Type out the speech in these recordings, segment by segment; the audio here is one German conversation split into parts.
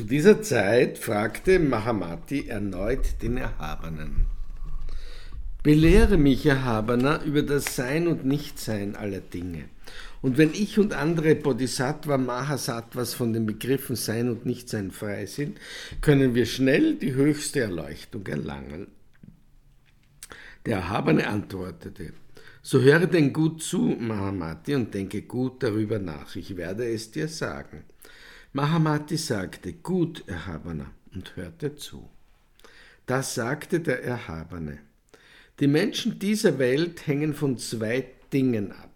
Zu dieser Zeit fragte Mahamati erneut den Erhabenen. Belehre mich, Erhabener, über das Sein und Nichtsein aller Dinge. Und wenn ich und andere Bodhisattva Mahasattvas von den Begriffen Sein und Nichtsein frei sind, können wir schnell die höchste Erleuchtung erlangen. Der Erhabene antwortete, so höre denn gut zu, Mahamati, und denke gut darüber nach. Ich werde es dir sagen. Mahamati sagte, gut, Erhabener, und hörte zu. Das sagte der Erhabene. Die Menschen dieser Welt hängen von zwei Dingen ab.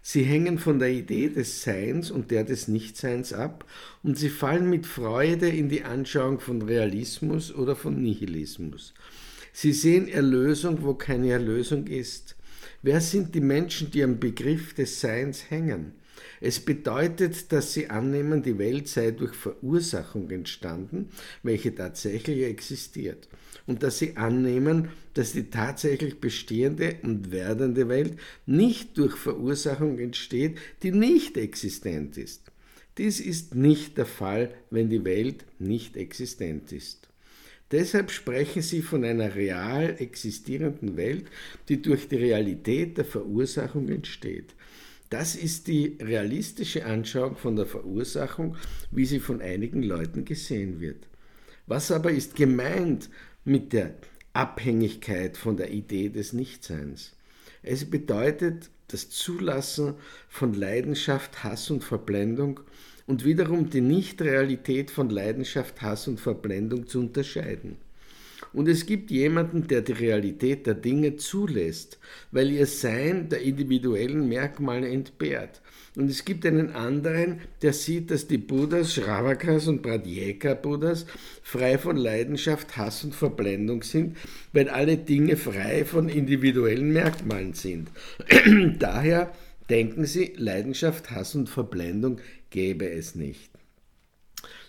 Sie hängen von der Idee des Seins und der des Nichtseins ab und sie fallen mit Freude in die Anschauung von Realismus oder von Nihilismus. Sie sehen Erlösung, wo keine Erlösung ist. Wer sind die Menschen, die am Begriff des Seins hängen? Es bedeutet, dass sie annehmen, die Welt sei durch Verursachung entstanden, welche tatsächlich existiert. Und dass sie annehmen, dass die tatsächlich bestehende und werdende Welt nicht durch Verursachung entsteht, die nicht existent ist. Dies ist nicht der Fall, wenn die Welt nicht existent ist. Deshalb sprechen sie von einer real existierenden Welt, die durch die Realität der Verursachung entsteht. Das ist die realistische Anschauung von der Verursachung, wie sie von einigen Leuten gesehen wird. Was aber ist gemeint mit der Abhängigkeit von der Idee des Nichtseins? Es bedeutet das Zulassen von Leidenschaft, Hass und Verblendung und wiederum die Nichtrealität von Leidenschaft, Hass und Verblendung zu unterscheiden. Und es gibt jemanden, der die Realität der Dinge zulässt, weil ihr Sein der individuellen Merkmale entbehrt. Und es gibt einen anderen, der sieht, dass die Buddhas, Shravakas und Pradyeka-Buddhas frei von Leidenschaft, Hass und Verblendung sind, weil alle Dinge frei von individuellen Merkmalen sind. Daher denken sie, Leidenschaft, Hass und Verblendung gäbe es nicht.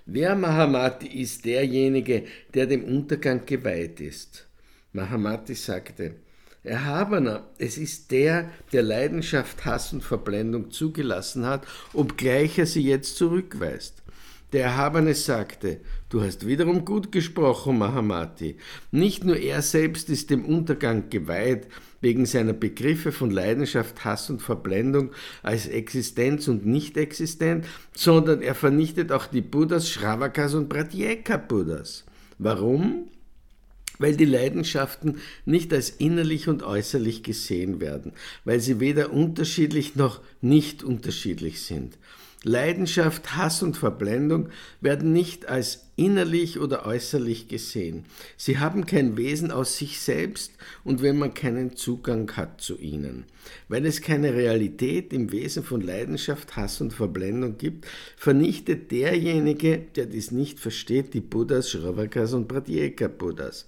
Wer Mahamati ist derjenige, der dem Untergang geweiht ist? Mahamati sagte, Erhabener, es ist der, der Leidenschaft, Hass und Verblendung zugelassen hat, obgleich er sie jetzt zurückweist. Der Erhabene sagte, du hast wiederum gut gesprochen, Mahamati. Nicht nur er selbst ist dem Untergang geweiht, wegen seiner Begriffe von Leidenschaft, Hass und Verblendung als Existenz und Nicht-Existent, sondern er vernichtet auch die Buddhas, Shravakas und Pratyeka-Buddhas. Warum? weil die Leidenschaften nicht als innerlich und äußerlich gesehen werden, weil sie weder unterschiedlich noch nicht unterschiedlich sind. Leidenschaft, Hass und Verblendung werden nicht als innerlich oder äußerlich gesehen. Sie haben kein Wesen aus sich selbst und wenn man keinen Zugang hat zu ihnen. Weil es keine Realität im Wesen von Leidenschaft, Hass und Verblendung gibt, vernichtet derjenige, der dies nicht versteht, die Buddhas, Shravakas und Pratyeka-Buddhas.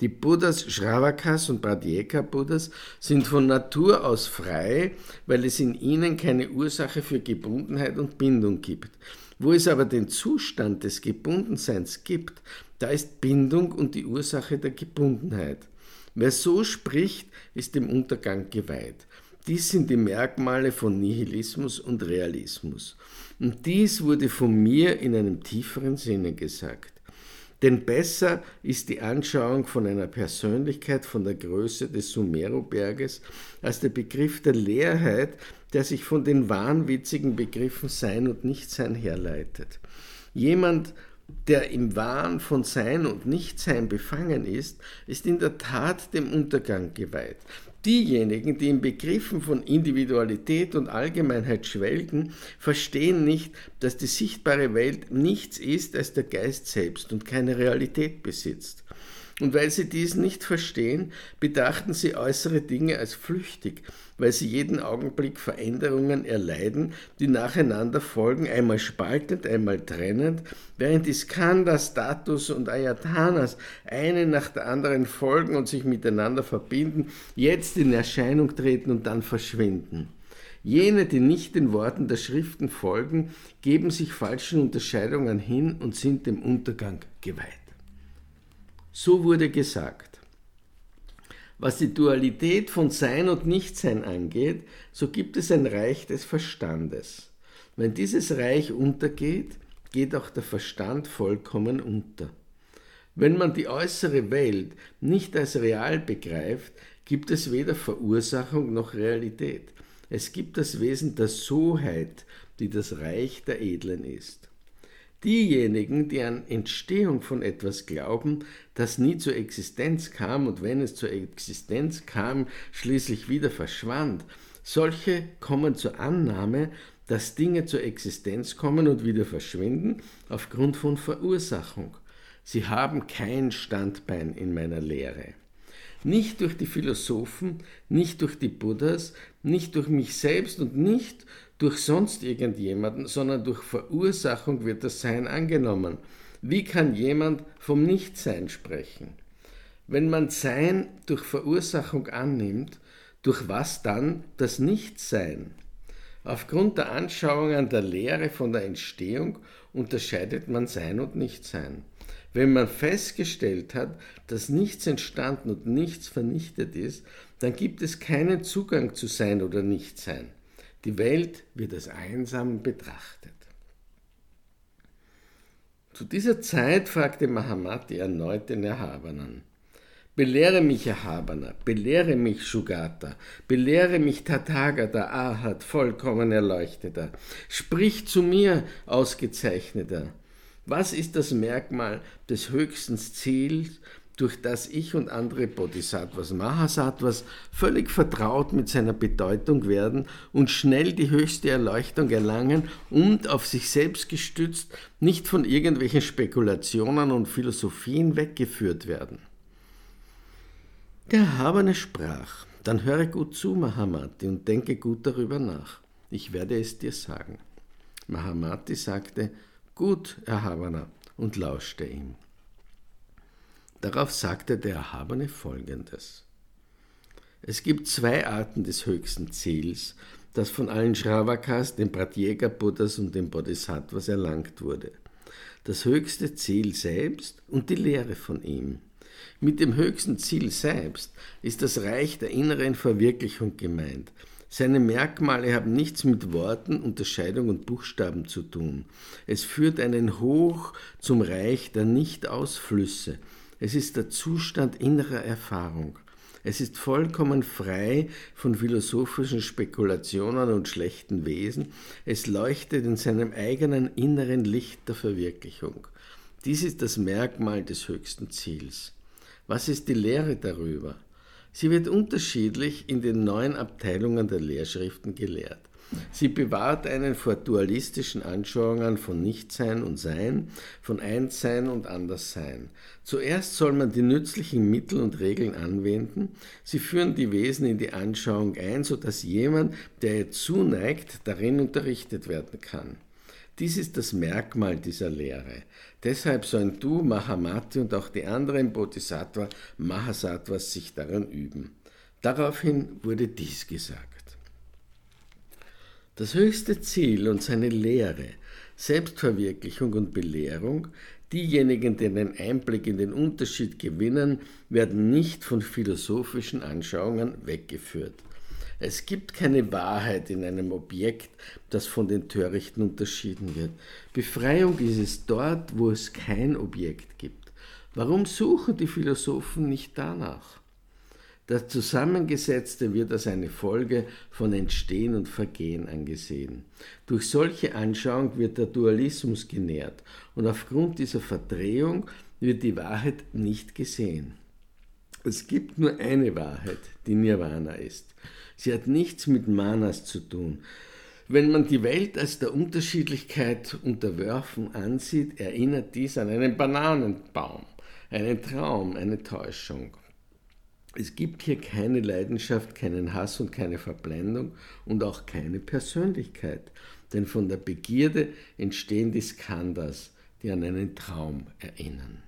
Die Buddhas, Shravakas und Pradyeka-Buddhas sind von Natur aus frei, weil es in ihnen keine Ursache für Gebundenheit und Bindung gibt. Wo es aber den Zustand des Gebundenseins gibt, da ist Bindung und die Ursache der Gebundenheit. Wer so spricht, ist dem Untergang geweiht. Dies sind die Merkmale von Nihilismus und Realismus. Und dies wurde von mir in einem tieferen Sinne gesagt. Denn besser ist die Anschauung von einer Persönlichkeit von der Größe des Sumeru-Berges als der Begriff der Leerheit, der sich von den wahnwitzigen Begriffen Sein und Nichtsein herleitet. Jemand, der im Wahn von Sein und Nichtsein befangen ist, ist in der Tat dem Untergang geweiht. Diejenigen, die in Begriffen von Individualität und Allgemeinheit schwelgen, verstehen nicht, dass die sichtbare Welt nichts ist als der Geist selbst und keine Realität besitzt. Und weil sie dies nicht verstehen, betrachten sie äußere Dinge als flüchtig, weil sie jeden Augenblick Veränderungen erleiden, die nacheinander folgen, einmal spaltend, einmal trennend, während die Skanda, Status und Ayatanas eine nach der anderen folgen und sich miteinander verbinden, jetzt in Erscheinung treten und dann verschwinden. Jene, die nicht den Worten der Schriften folgen, geben sich falschen Unterscheidungen hin und sind dem Untergang geweiht. So wurde gesagt. Was die Dualität von Sein und Nichtsein angeht, so gibt es ein Reich des Verstandes. Wenn dieses Reich untergeht, geht auch der Verstand vollkommen unter. Wenn man die äußere Welt nicht als real begreift, gibt es weder Verursachung noch Realität. Es gibt das Wesen der Soheit, die das Reich der Edlen ist. Diejenigen, die an Entstehung von etwas glauben, das nie zur Existenz kam und wenn es zur Existenz kam, schließlich wieder verschwand, solche kommen zur Annahme, dass Dinge zur Existenz kommen und wieder verschwinden aufgrund von Verursachung. Sie haben kein Standbein in meiner Lehre. Nicht durch die Philosophen, nicht durch die Buddhas, nicht durch mich selbst und nicht durch sonst irgendjemanden, sondern durch Verursachung wird das Sein angenommen. Wie kann jemand vom Nichtsein sprechen? Wenn man Sein durch Verursachung annimmt, durch was dann das Nichtsein? Aufgrund der Anschauungen der Lehre von der Entstehung unterscheidet man Sein und Nichtsein. Wenn man festgestellt hat, dass nichts entstanden und nichts vernichtet ist, dann gibt es keinen Zugang zu Sein oder Nichtsein. Die Welt wird als einsam betrachtet. Zu dieser Zeit fragte Mahamati erneut den Erhabenen. Belehre mich, Erhabener, belehre mich, Shugata, belehre mich, Tathagata, Ahat, vollkommen Erleuchteter. Sprich zu mir, Ausgezeichneter. Was ist das Merkmal des höchsten Ziels, durch das ich und andere Bodhisattvas, Mahasattvas völlig vertraut mit seiner Bedeutung werden und schnell die höchste Erleuchtung erlangen und auf sich selbst gestützt nicht von irgendwelchen Spekulationen und Philosophien weggeführt werden. Der Erhabene sprach, dann höre gut zu, Mahamati, und denke gut darüber nach. Ich werde es dir sagen. Mahamati sagte, Gut, Erhabener, und lauschte ihm. Darauf sagte der Erhabene folgendes. Es gibt zwei Arten des höchsten Ziels, das von allen Shravakas, den Pratyeka Buddhas und den Bodhisattvas erlangt wurde. Das höchste Ziel selbst und die Lehre von ihm. Mit dem höchsten Ziel selbst ist das Reich der inneren Verwirklichung gemeint, seine Merkmale haben nichts mit Worten, Unterscheidung und Buchstaben zu tun. Es führt einen hoch zum Reich der Nicht-Ausflüsse. Es ist der Zustand innerer Erfahrung. Es ist vollkommen frei von philosophischen Spekulationen und schlechten Wesen. Es leuchtet in seinem eigenen inneren Licht der Verwirklichung. Dies ist das Merkmal des höchsten Ziels. Was ist die Lehre darüber? Sie wird unterschiedlich in den neuen Abteilungen der Lehrschriften gelehrt. Sie bewahrt einen vor dualistischen Anschauungen von Nichtsein und Sein, von Einssein und Anderssein. Zuerst soll man die nützlichen Mittel und Regeln anwenden. Sie führen die Wesen in die Anschauung ein, sodass jemand, der ihr zuneigt, darin unterrichtet werden kann. Dies ist das Merkmal dieser Lehre. Deshalb sollen du, Mahamati und auch die anderen Bodhisattva, Mahasattvas sich daran üben. Daraufhin wurde dies gesagt. Das höchste Ziel und seine Lehre, Selbstverwirklichung und Belehrung, diejenigen, die einen Einblick in den Unterschied gewinnen, werden nicht von philosophischen Anschauungen weggeführt. Es gibt keine Wahrheit in einem Objekt, das von den Törichten unterschieden wird. Befreiung ist es dort, wo es kein Objekt gibt. Warum suchen die Philosophen nicht danach? Das Zusammengesetzte wird als eine Folge von Entstehen und Vergehen angesehen. Durch solche Anschauung wird der Dualismus genährt und aufgrund dieser Verdrehung wird die Wahrheit nicht gesehen. Es gibt nur eine Wahrheit, die Nirvana ist. Sie hat nichts mit Manas zu tun. Wenn man die Welt als der Unterschiedlichkeit unterworfen ansieht, erinnert dies an einen Bananenbaum, einen Traum, eine Täuschung. Es gibt hier keine Leidenschaft, keinen Hass und keine Verblendung und auch keine Persönlichkeit, denn von der Begierde entstehen die Skandhas, die an einen Traum erinnern.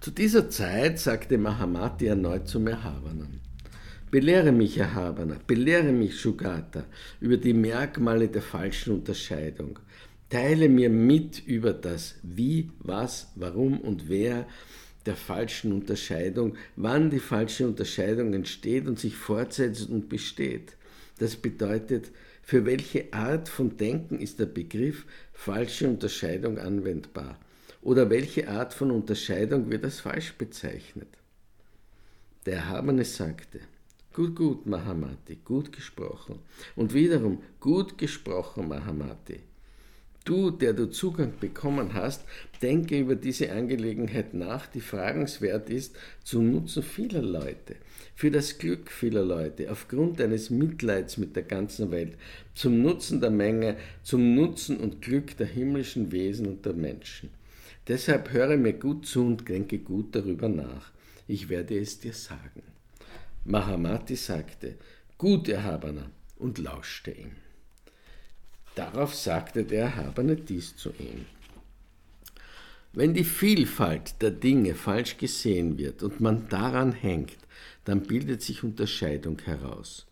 Zu dieser Zeit sagte Mahamati erneut zum Erhabenen, Belehre mich, Erhabener, belehre mich, Shugata, über die Merkmale der falschen Unterscheidung. Teile mir mit über das Wie, was, warum und wer der falschen Unterscheidung, wann die falsche Unterscheidung entsteht und sich fortsetzt und besteht. Das bedeutet, Für welche Art von Denken ist der Begriff falsche Unterscheidung anwendbar? Oder welche Art von Unterscheidung wird als falsch bezeichnet? Der Erhabene sagte, Gut, gut, Mahamati, gut gesprochen. Und wiederum, gut gesprochen, Mahamati. Du, der du Zugang bekommen hast, denke über diese Angelegenheit nach, die fragenswert ist, zum Nutzen vieler Leute, für das Glück vieler Leute, aufgrund deines Mitleids mit der ganzen Welt, zum Nutzen der Menge, zum Nutzen und Glück der himmlischen Wesen und der Menschen. Deshalb höre mir gut zu und denke gut darüber nach. Ich werde es dir sagen. Mahamati sagte, Gut, Erhabener, und lauschte ihm. Darauf sagte der Erhabene dies zu ihm. Wenn die Vielfalt der Dinge falsch gesehen wird und man daran hängt, dann bildet sich Unterscheidung heraus.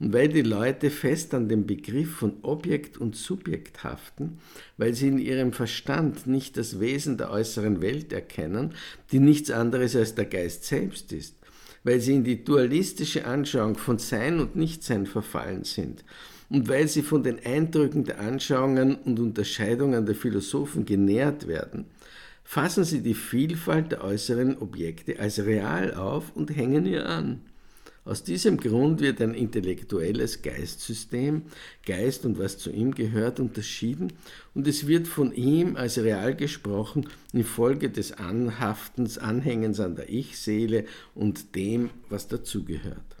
Und weil die Leute fest an dem Begriff von Objekt und Subjekt haften, weil sie in ihrem Verstand nicht das Wesen der äußeren Welt erkennen, die nichts anderes als der Geist selbst ist, weil sie in die dualistische Anschauung von Sein und Nichtsein verfallen sind und weil sie von den Eindrücken der Anschauungen und Unterscheidungen der Philosophen genährt werden, fassen sie die Vielfalt der äußeren Objekte als real auf und hängen ihr an. Aus diesem Grund wird ein intellektuelles Geistsystem, Geist und was zu ihm gehört, unterschieden und es wird von ihm als real gesprochen infolge des Anhaftens, Anhängens an der Ich-Seele und dem, was dazugehört.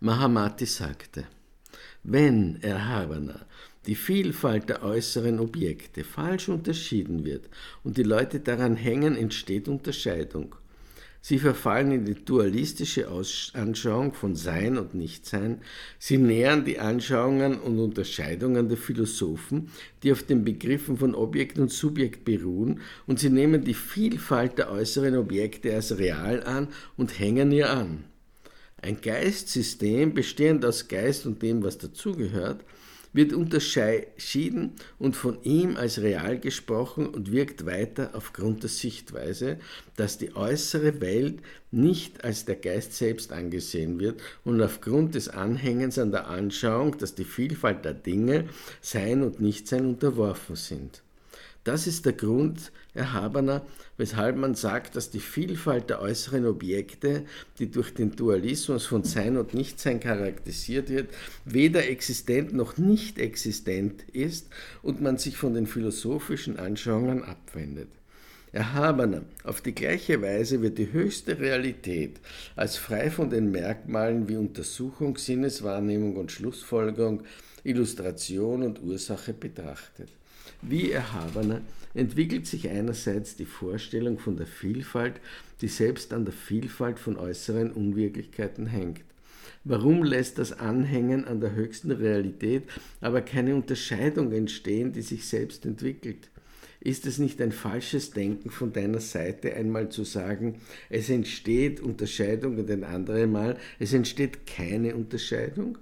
Mahamati sagte, wenn, Erhabener, die Vielfalt der äußeren Objekte falsch unterschieden wird und die Leute daran hängen, entsteht Unterscheidung. Sie verfallen in die dualistische Anschauung von Sein und Nichtsein. Sie nähern die Anschauungen und Unterscheidungen der Philosophen, die auf den Begriffen von Objekt und Subjekt beruhen, und sie nehmen die Vielfalt der äußeren Objekte als real an und hängen ihr an. Ein Geistsystem, bestehend aus Geist und dem, was dazugehört, wird unterschieden und von ihm als real gesprochen und wirkt weiter aufgrund der Sichtweise, dass die äußere Welt nicht als der Geist selbst angesehen wird und aufgrund des Anhängens an der Anschauung, dass die Vielfalt der Dinge, Sein und Nichtsein unterworfen sind. Das ist der Grund, Erhabener, weshalb man sagt, dass die Vielfalt der äußeren Objekte, die durch den Dualismus von Sein und Nichtsein charakterisiert wird, weder existent noch nicht existent ist und man sich von den philosophischen Anschauungen abwendet. Erhabener, auf die gleiche Weise wird die höchste Realität als frei von den Merkmalen wie Untersuchung, Sinneswahrnehmung und Schlussfolgerung, Illustration und Ursache betrachtet. Wie erhabener entwickelt sich einerseits die Vorstellung von der Vielfalt, die selbst an der Vielfalt von äußeren Unwirklichkeiten hängt. Warum lässt das Anhängen an der höchsten Realität aber keine Unterscheidung entstehen, die sich selbst entwickelt? Ist es nicht ein falsches Denken von deiner Seite, einmal zu sagen, es entsteht Unterscheidung und ein anderes Mal, es entsteht keine Unterscheidung?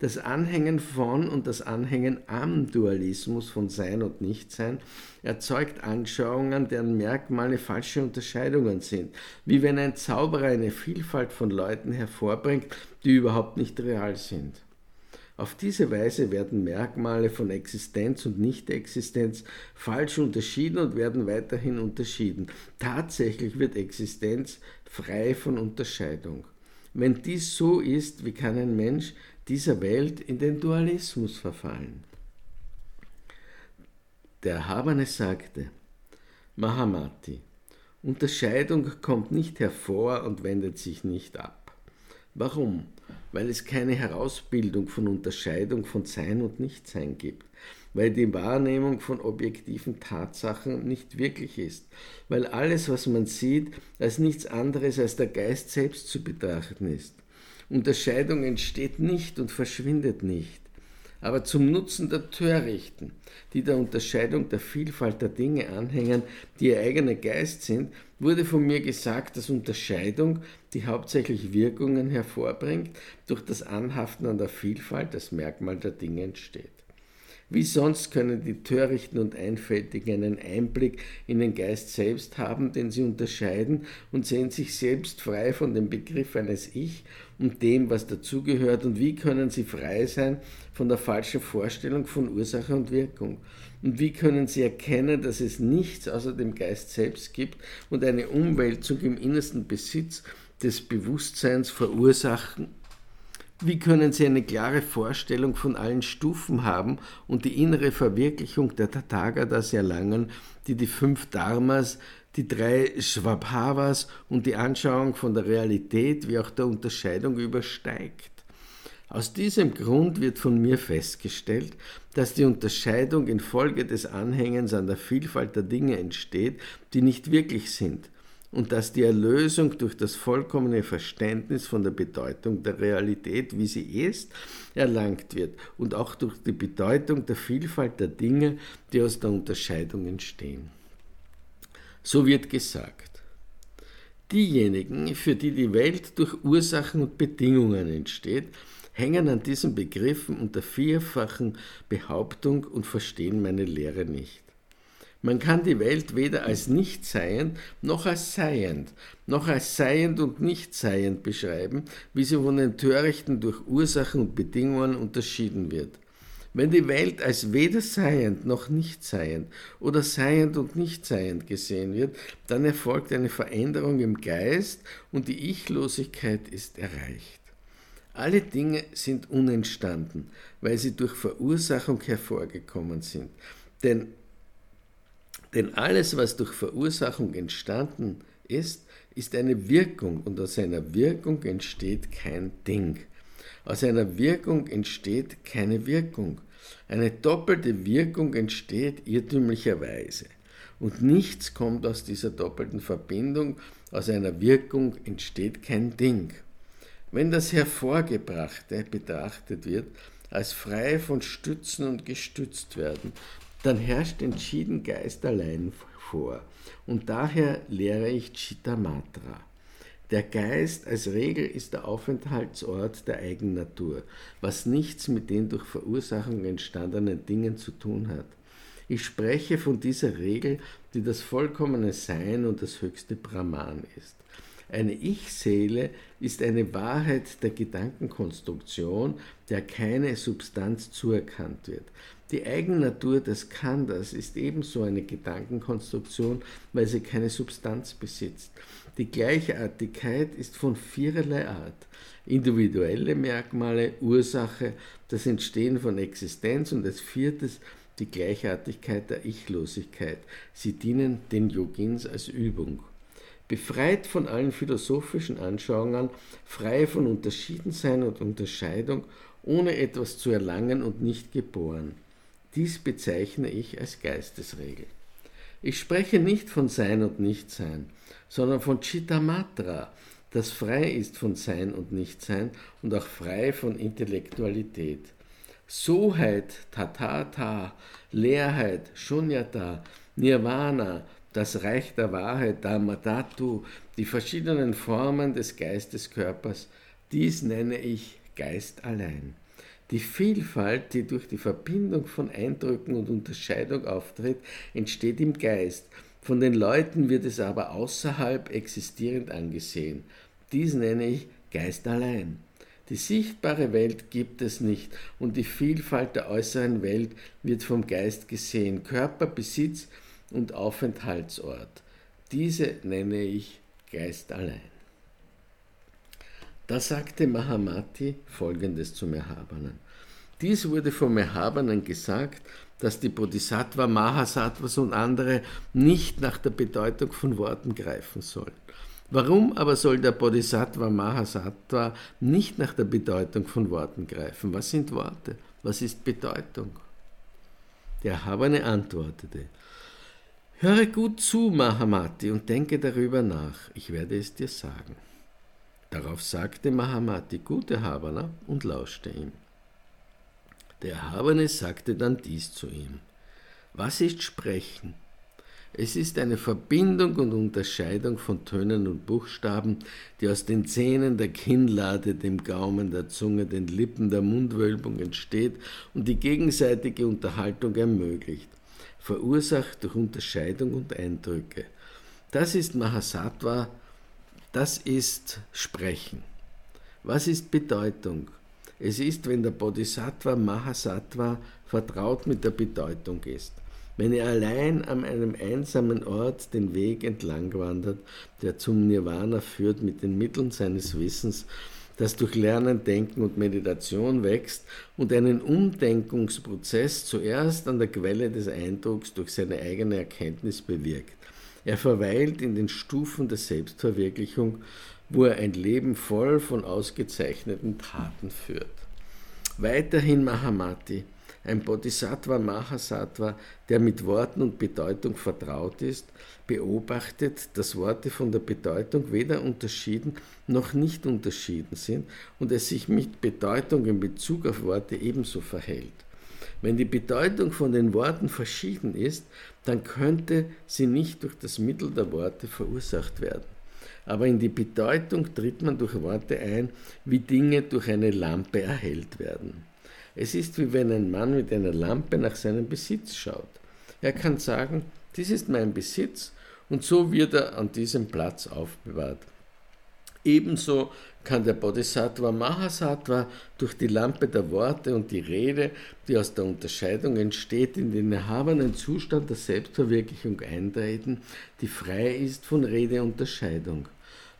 Das Anhängen von und das Anhängen am Dualismus von Sein und Nichtsein erzeugt Anschauungen, deren Merkmale falsche Unterscheidungen sind, wie wenn ein Zauberer eine Vielfalt von Leuten hervorbringt, die überhaupt nicht real sind. Auf diese Weise werden Merkmale von Existenz und Nicht-Existenz falsch unterschieden und werden weiterhin unterschieden. Tatsächlich wird Existenz frei von Unterscheidung. Wenn dies so ist, wie kann ein Mensch dieser Welt in den Dualismus verfallen. Der Erhabene sagte, Mahamati, Unterscheidung kommt nicht hervor und wendet sich nicht ab. Warum? Weil es keine Herausbildung von Unterscheidung von Sein und Nichtsein gibt, weil die Wahrnehmung von objektiven Tatsachen nicht wirklich ist, weil alles, was man sieht, als nichts anderes als der Geist selbst zu betrachten ist. Unterscheidung entsteht nicht und verschwindet nicht. Aber zum Nutzen der Törichten, die der Unterscheidung der Vielfalt der Dinge anhängen, die ihr eigener Geist sind, wurde von mir gesagt, dass Unterscheidung, die hauptsächlich Wirkungen hervorbringt, durch das Anhaften an der Vielfalt, das Merkmal der Dinge entsteht. Wie sonst können die Törichten und Einfältigen einen Einblick in den Geist selbst haben, den sie unterscheiden und sehen sich selbst frei von dem Begriff eines Ich und dem, was dazugehört? Und wie können sie frei sein von der falschen Vorstellung von Ursache und Wirkung? Und wie können sie erkennen, dass es nichts außer dem Geist selbst gibt und eine Umwälzung im innersten Besitz des Bewusstseins verursachen wie können Sie eine klare Vorstellung von allen Stufen haben und die innere Verwirklichung der Tathagatas erlangen, die die fünf Dharmas, die drei Swabhavas und die Anschauung von der Realität wie auch der Unterscheidung übersteigt? Aus diesem Grund wird von mir festgestellt, dass die Unterscheidung infolge des Anhängens an der Vielfalt der Dinge entsteht, die nicht wirklich sind und dass die Erlösung durch das vollkommene Verständnis von der Bedeutung der Realität, wie sie ist, erlangt wird und auch durch die Bedeutung der Vielfalt der Dinge, die aus der Unterscheidung entstehen. So wird gesagt, diejenigen, für die die Welt durch Ursachen und Bedingungen entsteht, hängen an diesen Begriffen unter vierfachen Behauptung und verstehen meine Lehre nicht. Man kann die Welt weder als nicht seiend noch als seiend, noch als seiend und nicht seiend beschreiben, wie sie von den Törichten durch Ursachen und Bedingungen unterschieden wird. Wenn die Welt als weder seiend noch nicht seiend oder seiend und nicht seiend gesehen wird, dann erfolgt eine Veränderung im Geist und die Ichlosigkeit ist erreicht. Alle Dinge sind unentstanden, weil sie durch Verursachung hervorgekommen sind. Denn denn alles, was durch Verursachung entstanden ist, ist eine Wirkung und aus einer Wirkung entsteht kein Ding. Aus einer Wirkung entsteht keine Wirkung. Eine doppelte Wirkung entsteht irrtümlicherweise. Und nichts kommt aus dieser doppelten Verbindung. Aus einer Wirkung entsteht kein Ding. Wenn das Hervorgebrachte betrachtet wird, als frei von Stützen und gestützt werden, dann herrscht entschieden Geist allein vor. Und daher lehre ich Chittamatra. Der Geist als Regel ist der Aufenthaltsort der Eigennatur, was nichts mit den durch Verursachung entstandenen Dingen zu tun hat. Ich spreche von dieser Regel, die das vollkommene Sein und das höchste Brahman ist. Eine Ich-Seele ist eine Wahrheit der Gedankenkonstruktion, der keine Substanz zuerkannt wird. Die Eigennatur des Kandas ist ebenso eine Gedankenkonstruktion, weil sie keine Substanz besitzt. Die Gleichartigkeit ist von viererlei Art. Individuelle Merkmale, Ursache, das Entstehen von Existenz und als viertes die Gleichartigkeit der Ichlosigkeit. Sie dienen den Yogins als Übung. Befreit von allen philosophischen Anschauungen, frei von Unterschiedensein und Unterscheidung, ohne etwas zu erlangen und nicht geboren. Dies bezeichne ich als Geistesregel. Ich spreche nicht von Sein und Nichtsein, sondern von Chittamatra, das frei ist von Sein und Nichtsein und auch frei von Intellektualität. Soheit, Tatata, Leerheit, Shunyata, Nirvana, das Reich der Wahrheit, Dharmadhatu, die verschiedenen Formen des Geisteskörpers, dies nenne ich Geist allein. Die Vielfalt, die durch die Verbindung von Eindrücken und Unterscheidung auftritt, entsteht im Geist. Von den Leuten wird es aber außerhalb existierend angesehen. Dies nenne ich Geist allein. Die sichtbare Welt gibt es nicht und die Vielfalt der äußeren Welt wird vom Geist gesehen. Körper, Besitz und Aufenthaltsort. Diese nenne ich Geist allein. Da sagte Mahamati folgendes zum Erhabenen. Dies wurde vom Erhabenen gesagt, dass die Bodhisattva, Mahasattvas und andere nicht nach der Bedeutung von Worten greifen sollen. Warum aber soll der Bodhisattva Mahasattva nicht nach der Bedeutung von Worten greifen? Was sind Worte? Was ist Bedeutung? Der Erhabene antwortete, Höre gut zu, Mahamati, und denke darüber nach, ich werde es dir sagen. Darauf sagte Mahamati, gut Erhabener, und lauschte ihm. Der Erhabene sagte dann dies zu ihm. Was ist Sprechen? Es ist eine Verbindung und Unterscheidung von Tönen und Buchstaben, die aus den Zähnen der Kinnlade, dem Gaumen, der Zunge, den Lippen, der Mundwölbung entsteht und die gegenseitige Unterhaltung ermöglicht, verursacht durch Unterscheidung und Eindrücke. Das ist Mahasattva, das ist Sprechen. Was ist Bedeutung? Es ist, wenn der Bodhisattva Mahasattva vertraut mit der Bedeutung ist. Wenn er allein an einem einsamen Ort den Weg entlang wandert, der zum Nirvana führt mit den Mitteln seines Wissens, das durch Lernen, Denken und Meditation wächst und einen Umdenkungsprozess zuerst an der Quelle des Eindrucks durch seine eigene Erkenntnis bewirkt. Er verweilt in den Stufen der Selbstverwirklichung, wo er ein Leben voll von ausgezeichneten Taten führt. Weiterhin Mahamati, ein Bodhisattva Mahasattva, der mit Worten und Bedeutung vertraut ist, beobachtet, dass Worte von der Bedeutung weder unterschieden noch nicht unterschieden sind und es sich mit Bedeutung in Bezug auf Worte ebenso verhält. Wenn die Bedeutung von den Worten verschieden ist, dann könnte sie nicht durch das Mittel der Worte verursacht werden. Aber in die Bedeutung tritt man durch Worte ein, wie Dinge durch eine Lampe erhellt werden. Es ist wie wenn ein Mann mit einer Lampe nach seinem Besitz schaut. Er kann sagen, dies ist mein Besitz und so wird er an diesem Platz aufbewahrt. Ebenso kann der Bodhisattva Mahasattva durch die Lampe der Worte und die Rede, die aus der Unterscheidung entsteht, in den erhabenen Zustand der Selbstverwirklichung eintreten, die frei ist von Redeunterscheidung.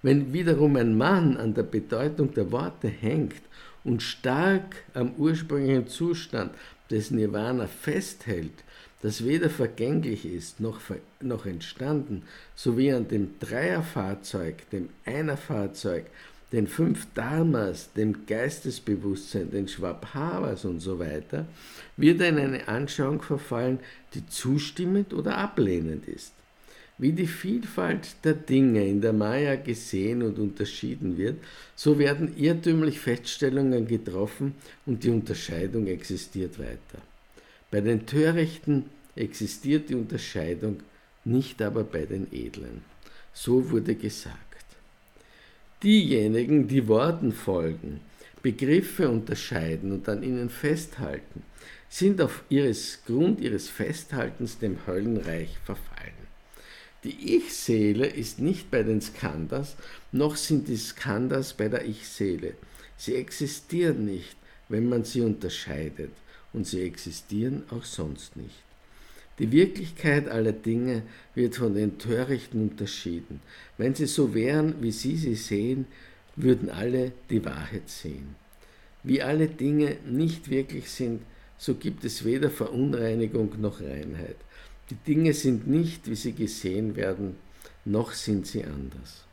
Wenn wiederum ein Mann an der Bedeutung der Worte hängt und stark am ursprünglichen Zustand des Nirvana festhält, das weder vergänglich ist noch, noch entstanden, sowie an dem Dreierfahrzeug, dem Einerfahrzeug, den fünf Dharmas, dem Geistesbewusstsein, den Schwabhavas und so weiter, wird in eine Anschauung verfallen, die zustimmend oder ablehnend ist. Wie die Vielfalt der Dinge in der Maya gesehen und unterschieden wird, so werden irrtümlich Feststellungen getroffen und die Unterscheidung existiert weiter. Bei den Törichten existiert die Unterscheidung, nicht aber bei den Edlen. So wurde gesagt. Diejenigen, die Worten folgen, Begriffe unterscheiden und an ihnen festhalten, sind auf ihres Grund ihres Festhaltens dem Höllenreich verfallen. Die Ich-Seele ist nicht bei den Skandas, noch sind die Skandas bei der Ich-Seele. Sie existieren nicht, wenn man sie unterscheidet, und sie existieren auch sonst nicht. Die Wirklichkeit aller Dinge wird von den Törichten unterschieden. Wenn sie so wären, wie sie sie sehen, würden alle die Wahrheit sehen. Wie alle Dinge nicht wirklich sind, so gibt es weder Verunreinigung noch Reinheit. Die Dinge sind nicht, wie sie gesehen werden, noch sind sie anders.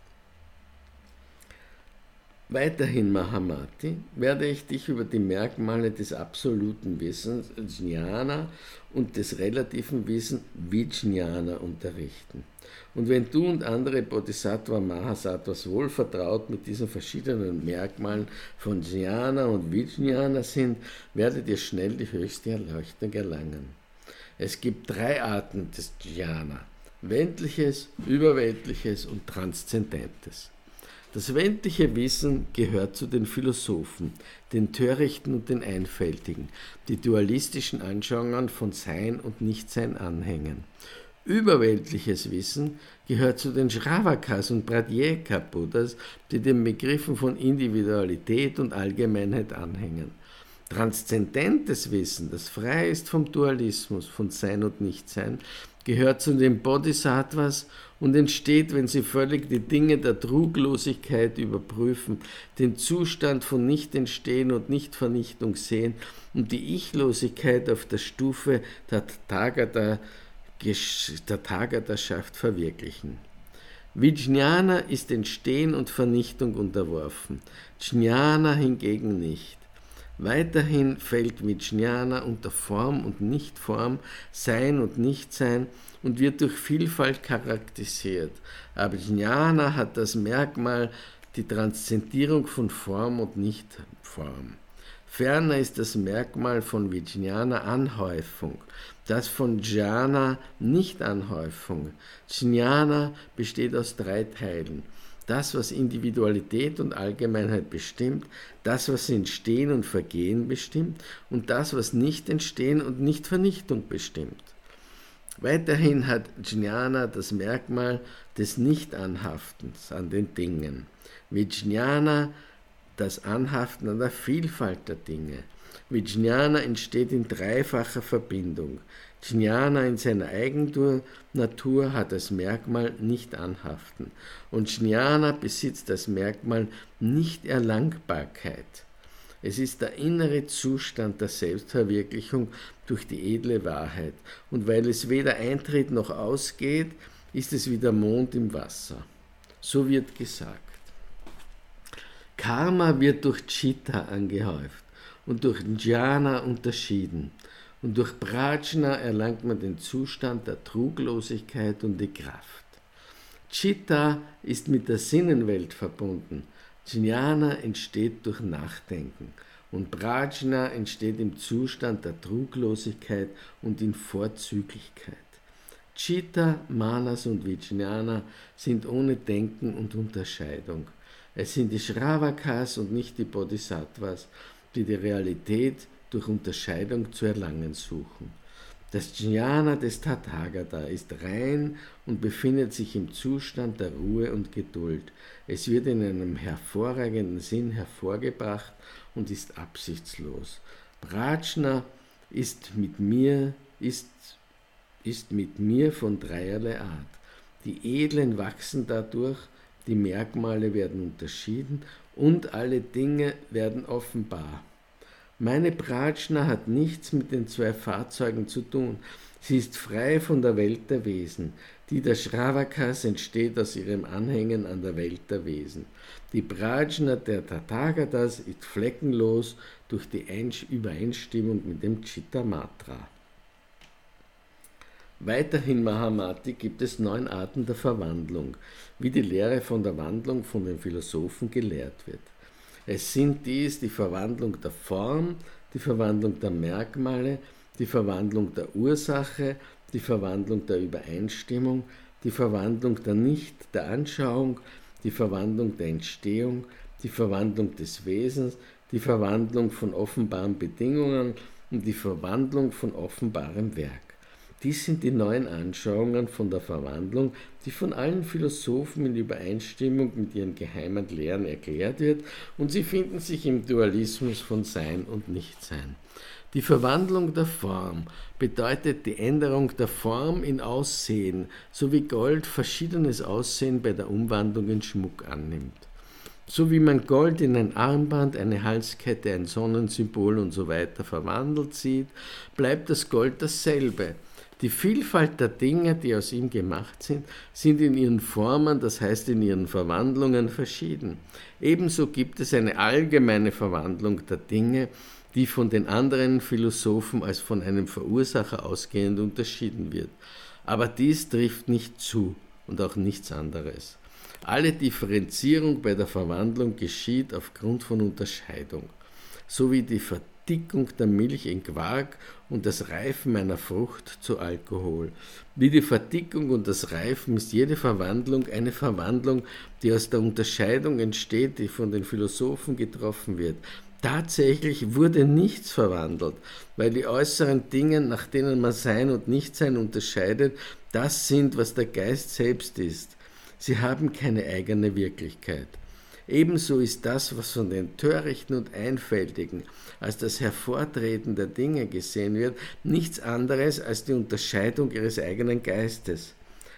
Weiterhin, Mahamati, werde ich dich über die Merkmale des absoluten Wissens, Jnana, und des relativen Wissens, Vijnana, unterrichten. Und wenn du und andere Bodhisattva Mahasattvas wohlvertraut mit diesen verschiedenen Merkmalen von Jnana und Vijnana sind, werdet ihr schnell die höchste Erleuchtung erlangen. Es gibt drei Arten des Jnana: weltliches, überweltliches und transzendentes. Das weltliche Wissen gehört zu den Philosophen, den Törichten und den Einfältigen, die dualistischen Anschauungen von Sein und Nichtsein anhängen. Überweltliches Wissen gehört zu den Shravakas und Pratyeka-Buddhas, die den Begriffen von Individualität und Allgemeinheit anhängen. Transzendentes Wissen, das frei ist vom Dualismus, von Sein und Nichtsein, gehört zu den Bodhisattvas und entsteht, wenn sie völlig die Dinge der Truglosigkeit überprüfen, den Zustand von Nichtentstehen und Nichtvernichtung sehen und die Ichlosigkeit auf der Stufe der Taggata-Schaft verwirklichen. Vijnana ist Entstehen und Vernichtung unterworfen, Jnana hingegen nicht. Weiterhin fällt Vijnana unter Form und Nichtform, Sein und Nichtsein und wird durch Vielfalt charakterisiert. Aber Jnana hat das Merkmal die Transzendierung von Form und Nichtform. Ferner ist das Merkmal von Vijnana Anhäufung, das von Jnana nicht Anhäufung. Jnana besteht aus drei Teilen. Das, was Individualität und Allgemeinheit bestimmt, das, was Entstehen und Vergehen bestimmt und das, was nicht Entstehen und nicht Vernichtung bestimmt. Weiterhin hat Jnana das Merkmal des Nicht-Anhaftens an den Dingen. Vijnana das Anhaften an der Vielfalt der Dinge. Vijnana entsteht in dreifacher Verbindung. Jnana in seiner Eigennatur hat das Merkmal nicht anhaften und Jnana besitzt das Merkmal Nichterlangbarkeit. Es ist der innere Zustand der Selbstverwirklichung durch die edle Wahrheit und weil es weder eintritt noch ausgeht, ist es wie der Mond im Wasser. So wird gesagt. Karma wird durch Chitta angehäuft und durch Jnana unterschieden. Und durch Prajna erlangt man den Zustand der Truglosigkeit und die Kraft. Chitta ist mit der Sinnenwelt verbunden. Jnana entsteht durch Nachdenken und Prajna entsteht im Zustand der Truglosigkeit und in Vorzüglichkeit. Chitta, Manas und Vijnana sind ohne Denken und Unterscheidung. Es sind die Shravakas und nicht die Bodhisattvas, die die Realität durch Unterscheidung zu erlangen suchen. Das Jnana des Tathagata ist rein und befindet sich im Zustand der Ruhe und Geduld. Es wird in einem hervorragenden Sinn hervorgebracht und ist absichtslos. Prajna ist mit mir, ist, ist mit mir von dreierlei Art. Die Edlen wachsen dadurch, die Merkmale werden unterschieden und alle Dinge werden offenbar. Meine Pratschna hat nichts mit den zwei Fahrzeugen zu tun. Sie ist frei von der Welt der Wesen. Die der Shravakas entsteht aus ihrem Anhängen an der Welt der Wesen. Die Prajna der Tathagatas ist fleckenlos durch die Übereinstimmung mit dem Chittamatra. Weiterhin Mahamati gibt es neun Arten der Verwandlung, wie die Lehre von der Wandlung von den Philosophen gelehrt wird. Es sind dies die Verwandlung der Form, die Verwandlung der Merkmale, die Verwandlung der Ursache, die Verwandlung der Übereinstimmung, die Verwandlung der Nicht, der Anschauung, die Verwandlung der Entstehung, die Verwandlung des Wesens, die Verwandlung von offenbaren Bedingungen und die Verwandlung von offenbarem Werk. Dies sind die neuen Anschauungen von der Verwandlung, die von allen Philosophen in Übereinstimmung mit ihren geheimen Lehren erklärt wird, und sie finden sich im Dualismus von Sein und Nichtsein. Die Verwandlung der Form bedeutet die Änderung der Form in Aussehen, so wie Gold verschiedenes Aussehen bei der Umwandlung in Schmuck annimmt. So wie man Gold in ein Armband, eine Halskette, ein Sonnensymbol und so verwandelt sieht, bleibt das Gold dasselbe, die Vielfalt der Dinge, die aus ihm gemacht sind, sind in ihren Formen, das heißt in ihren Verwandlungen verschieden. Ebenso gibt es eine allgemeine Verwandlung der Dinge, die von den anderen Philosophen als von einem Verursacher ausgehend unterschieden wird. Aber dies trifft nicht zu und auch nichts anderes. Alle Differenzierung bei der Verwandlung geschieht aufgrund von Unterscheidung, so wie die Verdickung der Milch in Quark und das Reifen einer Frucht zu Alkohol. Wie die Verdickung und das Reifen ist jede Verwandlung eine Verwandlung, die aus der Unterscheidung entsteht, die von den Philosophen getroffen wird. Tatsächlich wurde nichts verwandelt, weil die äußeren Dinge, nach denen man Sein und Nichtsein unterscheidet, das sind, was der Geist selbst ist. Sie haben keine eigene Wirklichkeit. Ebenso ist das, was von den Törichten und Einfältigen als das Hervortreten der Dinge gesehen wird, nichts anderes als die Unterscheidung ihres eigenen Geistes.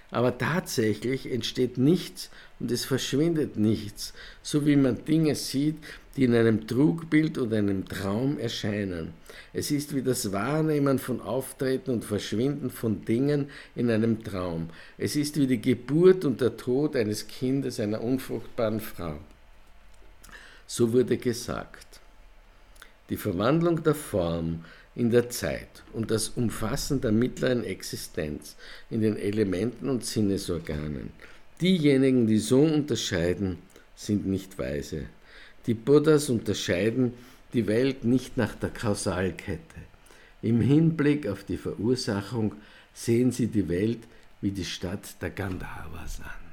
Aber tatsächlich entsteht nichts und es verschwindet nichts, so wie man Dinge sieht, die in einem Trugbild oder einem Traum erscheinen. Es ist wie das Wahrnehmen von Auftreten und Verschwinden von Dingen in einem Traum. Es ist wie die Geburt und der Tod eines Kindes einer unfruchtbaren Frau. So wurde gesagt. Die Verwandlung der Form in der Zeit und das Umfassen der mittleren Existenz in den Elementen und Sinnesorganen. Diejenigen, die so unterscheiden, sind nicht weise. Die Buddhas unterscheiden die Welt nicht nach der Kausalkette. Im Hinblick auf die Verursachung sehen sie die Welt wie die Stadt der Gandharvas an.